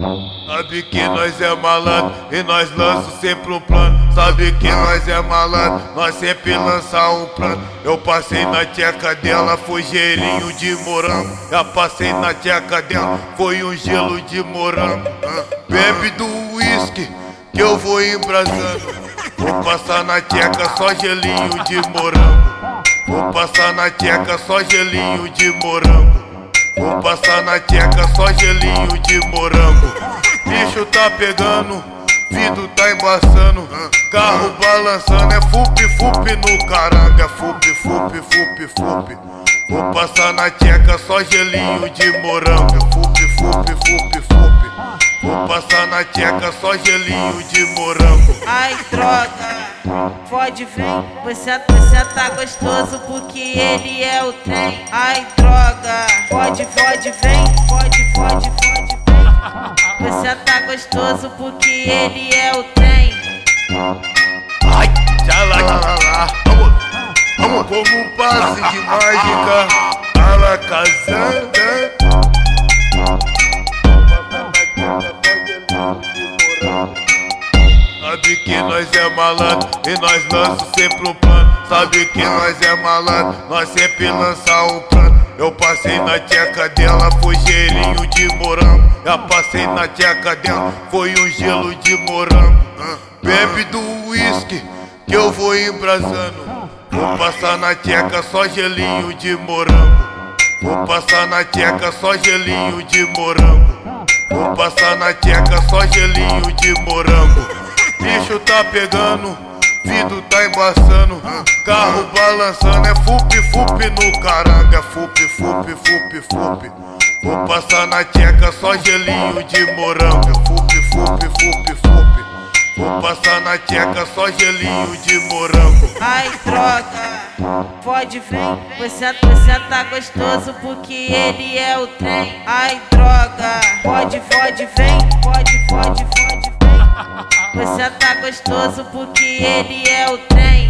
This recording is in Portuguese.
Sabe que nós é malandro e nós lança sempre um plano. Sabe que nós é malandro, nós sempre lança um plano. Eu passei na tcheca dela, foi gelinho de morango. Já passei na tcheca dela, foi um gelo de morango. Bebe do uísque que eu vou embrasando. Vou passar na tcheca só gelinho de morango. Vou passar na tcheca só gelinho de morango. Vou passar na tcheca só gelinho de morango. Bicho tá pegando, vidro tá embaçando. Carro balançando, é fup, fup no caranga. É fup, fup, fup, fup. Vou passar na tcheca só gelinho de morango. É fup, fup, fup, fup. Vou passar na tcheca só gelinho de morango. Ai, droga, pode vem. Você, você tá gostoso porque ele é o trem. Ai, droga, pode, pode vem. Pode, pode, pode vem. Você tá gostoso porque ele é o trem. Ai, já lá, lá, lá, lá. Vamos, vamos. Como um passe de mágica, ela casando. Sabe que nós é malandro e nós lança sempre um plano. Sabe que nós é malandro, nós sempre lança um plano. Eu passei na tcheca dela, foi gelinho de morango. Já passei na tcheca dela, foi um gelo de morango. Bebe do uísque que eu vou embrasando. Vou passar na tcheca só gelinho de morango. Vou passar na tcheca só gelinho de morango. Vou passar na tcheca só gelinho de morango. Bicho tá pegando, vidro tá embaçando. Carro balançando, é fup, fup no caranga. É fup, fup, fup, fup. Vou passar na tcheca só gelinho de morango. É fup, fup, fup, fup. Vou passar na tcheca só gelinho de morango. Ai, droga, pode vem. Você, você tá gostoso porque ele é o trem. Ai, droga, pode, pode vem. Pode, pode vem. Você tá gostoso porque ele é o trem.